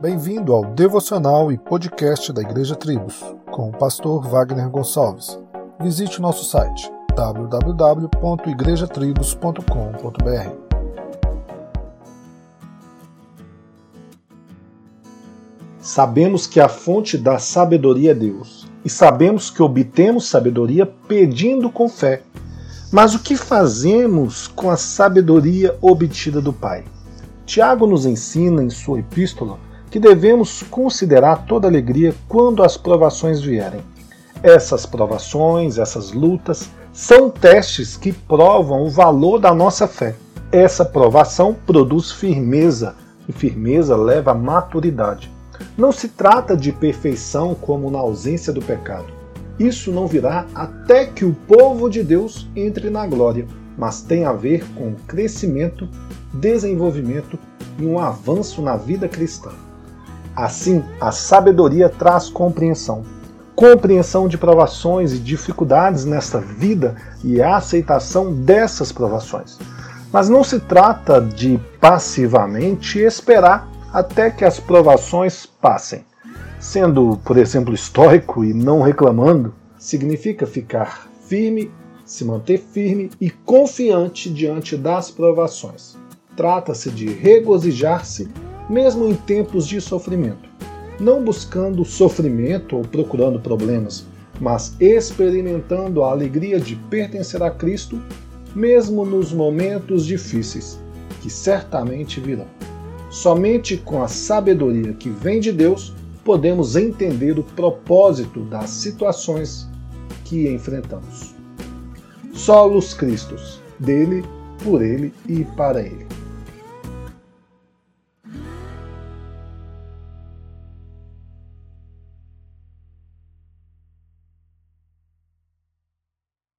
Bem-vindo ao devocional e podcast da Igreja Tribos, com o pastor Wagner Gonçalves. Visite o nosso site www.igrejatribos.com.br. Sabemos que a fonte da sabedoria é Deus, e sabemos que obtemos sabedoria pedindo com fé. Mas o que fazemos com a sabedoria obtida do Pai? Tiago nos ensina em sua epístola que devemos considerar toda alegria quando as provações vierem. Essas provações, essas lutas, são testes que provam o valor da nossa fé. Essa provação produz firmeza, e firmeza leva à maturidade. Não se trata de perfeição como na ausência do pecado. Isso não virá até que o povo de Deus entre na glória, mas tem a ver com crescimento desenvolvimento e um avanço na vida cristã. Assim, a sabedoria traz compreensão. Compreensão de provações e dificuldades nesta vida e a aceitação dessas provações. Mas não se trata de passivamente esperar até que as provações passem. Sendo, por exemplo, estoico e não reclamando, significa ficar firme, se manter firme e confiante diante das provações. Trata-se de regozijar-se mesmo em tempos de sofrimento, não buscando sofrimento ou procurando problemas, mas experimentando a alegria de pertencer a Cristo, mesmo nos momentos difíceis, que certamente virão. Somente com a sabedoria que vem de Deus podemos entender o propósito das situações que enfrentamos. Solos Cristos, dele, por ele e para ele.